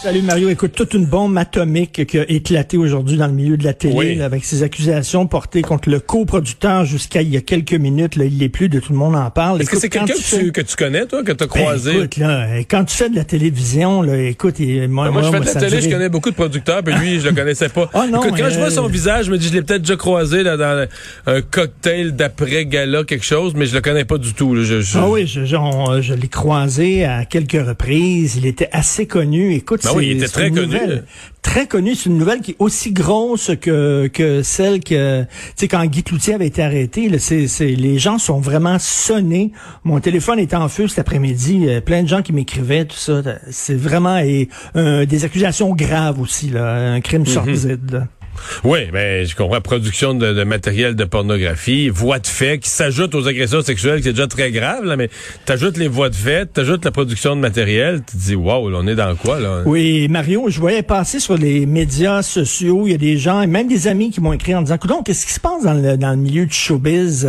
Salut Mario, écoute, toute une bombe atomique qui a éclaté aujourd'hui dans le milieu de la télé Oui. là, avec ces accusations portées contre le coproducteur jusqu'à il y a quelques minutes. Là, il l'est plus, de tout le monde en parle. Est-ce que c'est quelqu'un que, fais- tu, que tu connais, toi, que tu as Ben, croisé? écoute, là, euh, quand tu fais de la télévision, là, écoute, et, moi, Ben, moi, je fais de la télé, je connais beaucoup de producteurs, puis lui, je le connaissais pas. Ah, non, Écoute, quand euh, je vois son visage, je me dis, je l'ai peut-être déjà croisé là, dans un cocktail d'après-gala, quelque chose, mais je le connais pas du tout. là. Je, je- Ah oui, je, je l'ai croisé à quelques reprises. Il était assez connu. Écoute, Ben oui, il était très connu. nouvelle- Très connu. C'est une nouvelle qui est aussi grosse que que celle que tu sais quand Guy Cloutier avait été arrêté. Là, c'est, c'est les gens sont vraiment sonnés. Mon téléphone était en feu cet après-midi. Euh, plein de gens qui m'écrivaient tout ça. C'est vraiment et euh, des accusations graves aussi là, un crime Mhm. sordide. Oui, mais je comprends. Production de, de matériel de pornographie, voix de fait qui s'ajoute aux agressions sexuelles, qui est déjà très grave, là, mais t'ajoutes les voix de fait, t'ajoutes la production de matériel, tu te dis, wow, on est dans quoi, là? Oui, Mario, je voyais passer sur les médias sociaux, il y a des gens, même des amis qui m'ont écrit en disant, donc qu'est-ce qui se passe dans le, dans le milieu du showbiz?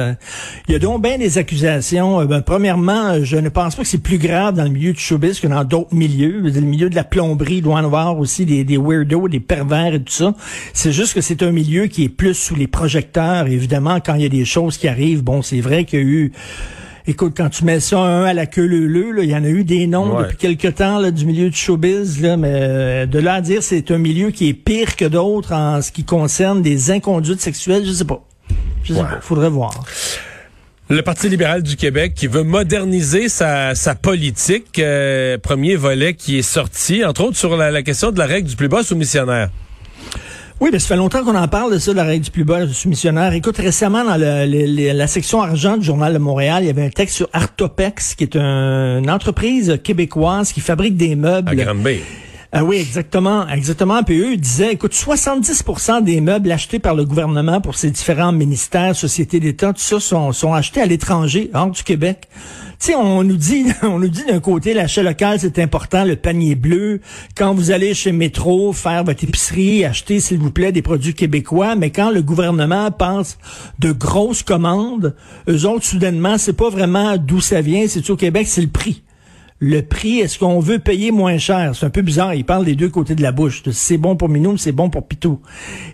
Il y a donc bien des accusations. Euh, ben, premièrement, je ne pense pas que c'est plus grave dans le milieu du showbiz que dans d'autres milieux. Le milieu de la plomberie doit en avoir aussi des, des weirdos, des pervers et tout ça. C'est juste que c'est un milieu qui est plus sous les projecteurs. Évidemment, quand il y a des choses qui arrivent, bon, c'est vrai qu'il y a eu... Écoute, quand tu mets ça un à la queue leu il y en a eu des noms Ouais. depuis quelque temps là, du milieu du showbiz, là, mais euh, de là à dire c'est un milieu qui est pire que d'autres en ce qui concerne des inconduites sexuelles, je sais pas. Je sais Ouais. pas, faudrait voir. Le Parti libéral du Québec qui veut moderniser sa, sa politique, euh, premier volet qui est sorti, entre autres sur la, la question de la règle du plus bas soumissionnaire. Oui, mais ça fait longtemps qu'on en parle de ça, la règle du plus bas du soumissionnaire. Écoute, récemment, dans la section argent du Journal de Montréal, il y avait un texte sur Artopex, qui est un- une entreprise québécoise qui fabrique des meubles. À Granby. Ah oui, exactement, exactement. Puis eux disaient, écoute, 70% des meubles achetés par le gouvernement pour ces différents ministères, sociétés d'État, tout ça, sont, achetés à l'étranger, hors du Québec. Tu sais, on nous dit, on nous dit d'un côté, l'achat local, c'est important, le panier bleu. Quand vous allez chez Métro faire votre épicerie, achetez, s'il vous plaît, des produits québécois. Mais quand le gouvernement passe de grosses commandes, eux autres, soudainement, c'est pas vraiment d'où ça vient, c'est au Québec, c'est le prix le prix, est-ce qu'on veut payer moins cher? C'est un peu bizarre. Il parle des deux côtés de la bouche. C'est bon pour Minou, c'est bon pour Pitou.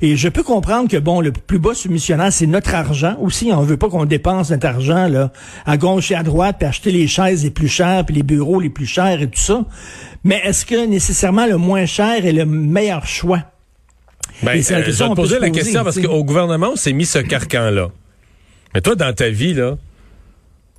Et je peux comprendre que, bon, le plus bas soumissionnaire, c'est notre argent aussi. On veut pas qu'on dépense notre argent, là, à gauche et à droite, puis acheter les chaises les plus chères, puis les bureaux les plus chers et tout ça. Mais est-ce que nécessairement le moins cher est le meilleur choix? Ben, euh, je vais te poser se la question parce qu'au gouvernement, on s'est mis ce carcan-là. Mais toi, dans ta vie, là,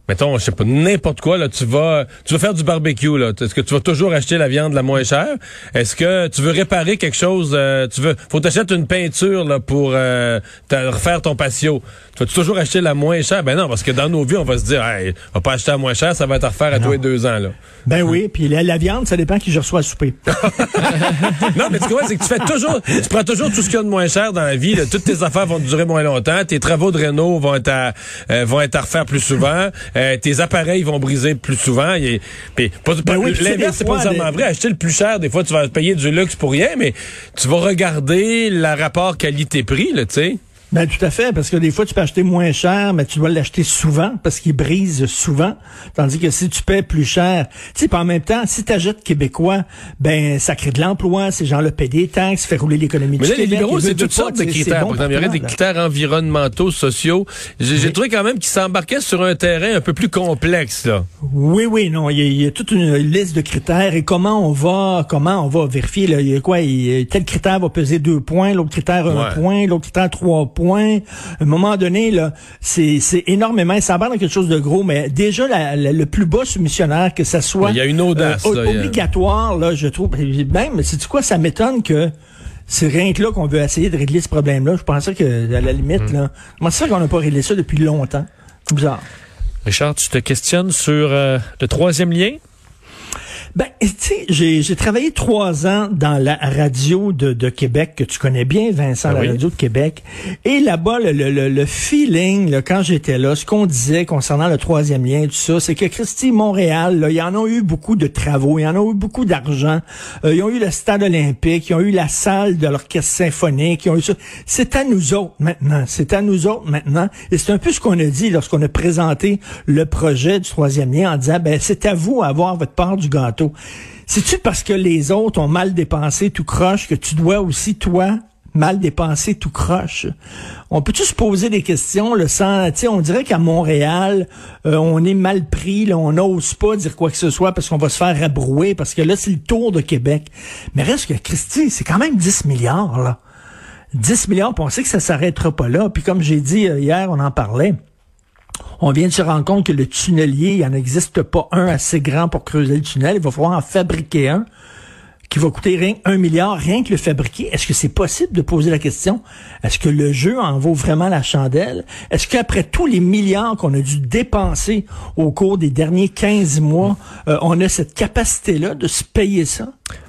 mettons, je sais pas, n'importe quoi, là, tu vas, tu vas faire du barbecue, là. Est-ce que tu vas toujours acheter la viande la moins chère? Est-ce que tu veux réparer quelque chose, euh, tu veux, faut t'acheter une peinture, là, pour, euh, refaire ton patio? Tu vas toujours acheter la moins chère? Ben non, parce que dans nos vies, on va se dire, hey, on va pas acheter la moins chère, ça va être à refaire à tous les deux ans, là. Ben oui, puis la, la viande, ça dépend qui je reçois à souper. Non, mais ce que vois, c'est que tu fais toujours, tu prends toujours tout ce qu'il y a de moins cher dans la vie. là. Toutes tes affaires vont durer moins longtemps. Tes travaux de réno vont être à, euh, vont être à refaire plus souvent. Euh, tes appareils vont briser plus souvent. Et, puis, Ben oui, tu l'inverse, c'est pas nécessairement des- vrai. Acheter le plus cher, des fois, tu vas payer du luxe pour rien, mais tu vas regarder le rapport qualité-prix, là, tu sais. Ben tout à fait, parce que des fois tu peux acheter moins cher, mais tu dois l'acheter souvent parce qu'il brise souvent. Tandis que si tu paies plus cher, tu sais, en même temps, si tu achètes québécois, ben ça crée de l'emploi, ces gens-là paient des taxes, fait rouler l'économie Mais du là, les Québec. libéraux, c'est toutes sortes de critères. bon Par exemple, il y aurait des critères environnementaux, sociaux. J'ai Oui. trouvé quand même qu'ils s'embarquaient sur un terrain un peu plus complexe, là. Oui, oui, non, il y, a, il y a toute une liste de critères et comment on va, comment on va vérifier. Là, il y a quoi? Il y a- Tel critère va peser deux points, l'autre critère un point, l'autre critère trois points. À un moment donné, là, c'est c'est énormément. Ça embarque dans quelque chose de gros, mais déjà la- la- le plus bas soumissionnaire que ça soit. Il y a une audace, euh, obligatoire. Là, je trouve. Même, c'est quoi? Ça m'étonne que. C'est rien que là qu'on veut essayer de régler ce problème-là. Je pensais que, à la limite, Hmm. là, c'est ça qu'on n'a pas réglé ça depuis longtemps? C'est bizarre. Richard, tu te questionnes sur euh, le troisième lien? Ben, tu sais, j'ai, j'ai travaillé trois ans dans la radio de, de Québec, que tu connais bien, Vincent, Ah la oui. radio de Québec. Et là-bas, le, le, le, le feeling, là, quand j'étais là, ce qu'on disait concernant le troisième lien, tout ça, c'est que Christy, Montréal, là, ils en ont eu beaucoup de travaux, ils en ont eu beaucoup d'argent. Euh, ils ont eu le stade olympique, ils ont eu la salle de l'orchestre symphonique, ils ont eu ça. C'est à nous autres maintenant. C'est à nous autres maintenant. Et c'est un peu ce qu'on a dit lorsqu'on a présenté le projet du troisième lien en disant, ben, c'est à vous à avoir votre part du gâteau. C'est-tu parce que les autres ont mal dépensé tout croche que tu dois aussi, toi, mal dépensé tout croche? On peut-tu se poser des questions, le sans, on dirait qu'à Montréal, euh, on est mal pris, là, on n'ose pas dire quoi que ce soit parce qu'on va se faire rabrouer, parce que là, c'est le tour de Québec. Mais reste que, Christy, c'est quand même 10 milliards, là. 10 milliards, on sait que ça s'arrêtera pas là. Puis comme j'ai dit euh, hier, on en parlait. On vient de se rendre compte que le tunnelier, il n'en existe pas un assez grand pour creuser le tunnel. Il va falloir en fabriquer un qui va coûter rien, un milliard, rien que le fabriquer. Est-ce que c'est possible de poser la question? Est-ce que le jeu en vaut vraiment la chandelle? Est-ce qu'après tous les milliards qu'on a dû dépenser au cours des derniers 15 mois, euh, on a cette capacité-là de se payer ça?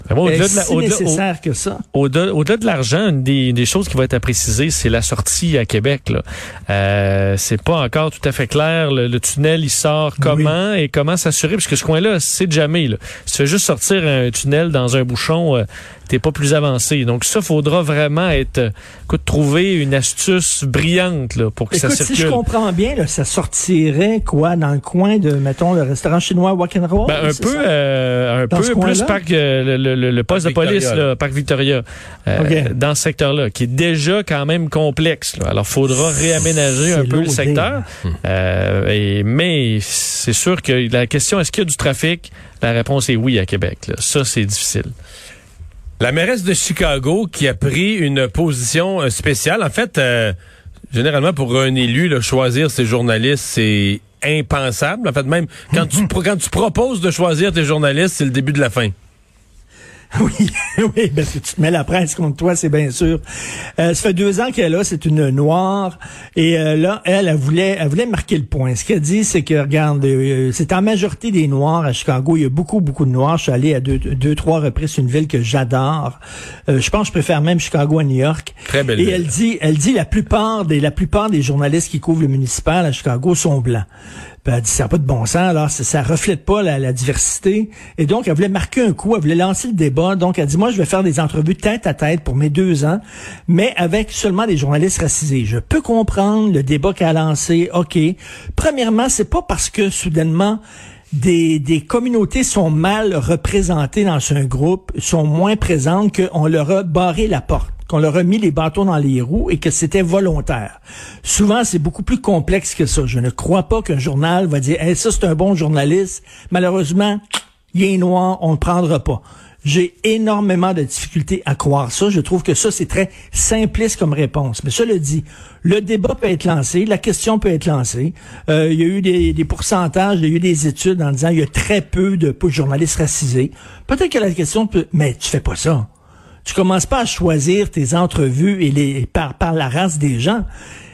Ben, moi, au-delà de si au-delà- nécessaire que ça? Au-delà de l'argent, une des, des choses qui va être à préciser, c'est la sortie à Québec. Là. Euh, c'est pas encore tout à fait clair. Le, le tunnel, il sort comment et comment s'assurer, parce que ce coin-là, c'est jamais. Là. Si tu fais juste sortir un tunnel dans un bouchon, euh, t'es pas plus avancé. Donc ça, faudra vraiment être, euh, écoute, trouver une astuce brillante là, pour que Écoute, ça si circule. je comprends bien, là, ça sortirait quoi? Dans le coin de, mettons, le restaurant chinois Roll? Ben, un peu, euh, un Dans peu plus parc, euh, le, le- le- le poste de police, Victoria, là, parc Victoria, euh, OK. dans ce secteur-là, qui est déjà quand même complexe. là. Alors, faudra réaménager un peu le secteur. Euh, et, mais c'est sûr que la question, est-ce qu'il y a du trafic? La réponse est oui à Québec. là. Ça, c'est difficile. La mairesse de Chicago qui a pris une position euh, spéciale. En fait, euh, généralement, pour un élu, là, choisir ses journalistes, c'est impensable. En fait, même quand tu, quand tu proposes de choisir tes journalistes, c'est le début de la fin. Oui, oui, parce que tu te mets la presse contre toi, c'est bien sûr. Euh, ça fait deux ans qu'elle est là, c'est une noire, et euh, là, elle, elle voulait, elle voulait marquer le point. Ce qu'elle dit, c'est que, regarde, euh, c'est en majorité des noirs à Chicago. Il y a beaucoup, beaucoup de noirs. Je suis allé à deux, deux trois reprises. C'est une ville que j'adore. Euh, je pense que je préfère même Chicago à New York. Très belle Et ville. elle dit, elle dit, la plupart des, la plupart des journalistes qui couvrent le municipal à Chicago sont blancs. Puis elle dit, ça n'a pas de bon sens, alors ça, ça reflète pas la, la diversité. Et donc, elle voulait marquer un coup, elle voulait lancer le débat. Donc, elle dit, moi, je vais faire des entrevues tête à tête pour mes deux ans, mais avec seulement des journalistes racisés. Je peux comprendre le débat qu'elle a lancé, OK. Premièrement, c'est pas parce que, soudainement, des, des communautés sont mal représentées dans un groupe, sont moins présentes qu'on leur a barré la porte qu'on leur a mis les bâtons dans les roues et que c'était volontaire. Souvent, c'est beaucoup plus complexe que ça. Je ne crois pas qu'un journal va dire, ça, c'est un bon journaliste. Malheureusement, il est noir, on ne le prendra pas. J'ai énormément de difficultés à croire ça. Je trouve que ça, c'est très simpliste comme réponse. Mais cela dit, le débat peut être lancé, la question peut être lancée. Euh, il y a eu des, des pourcentages, il y a eu des études en disant il y a très peu de journalistes racisés. Peut-être que la question peut... Mais tu fais pas ça. Tu commences pas à choisir tes entrevues et les par, par la race des gens.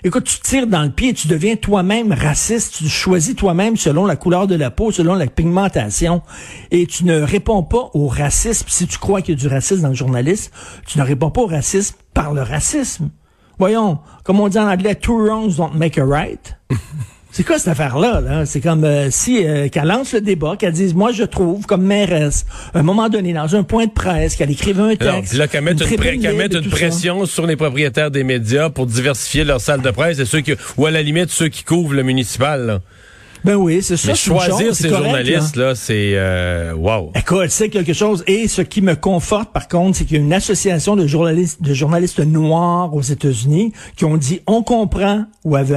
Écoute, tu tires dans le pied, tu deviens toi-même raciste, tu choisis toi-même selon la couleur de la peau, selon la pigmentation, et tu ne réponds pas au racisme. Si tu crois qu'il y a du racisme dans le journalisme, tu ne réponds pas au racisme par le racisme. Voyons, comme on dit en anglais, two wrongs don't make a right. C'est quoi cette affaire-là? Là? C'est comme euh, si euh, qu'elle lance le débat, qu'elle dise, moi je trouve, comme mairesse, à un moment donné, dans un point de presse, qu'elle écrive un texte. Là, qu'elle mette une, pré- mette ça. pression sur les propriétaires des médias pour diversifier leur salle de presse et ceux qui, ou à la limite ceux qui couvrent le municipal. là. Ben oui, c'est ça. Mais choisir ces journalistes là. là, c'est euh, wow. Écoute, c'est quelque chose. Et ce qui me conforte, par contre, c'est qu'il y a une association de journalistes, de journalistes noirs aux États-Unis qui ont dit, on comprend où elle veut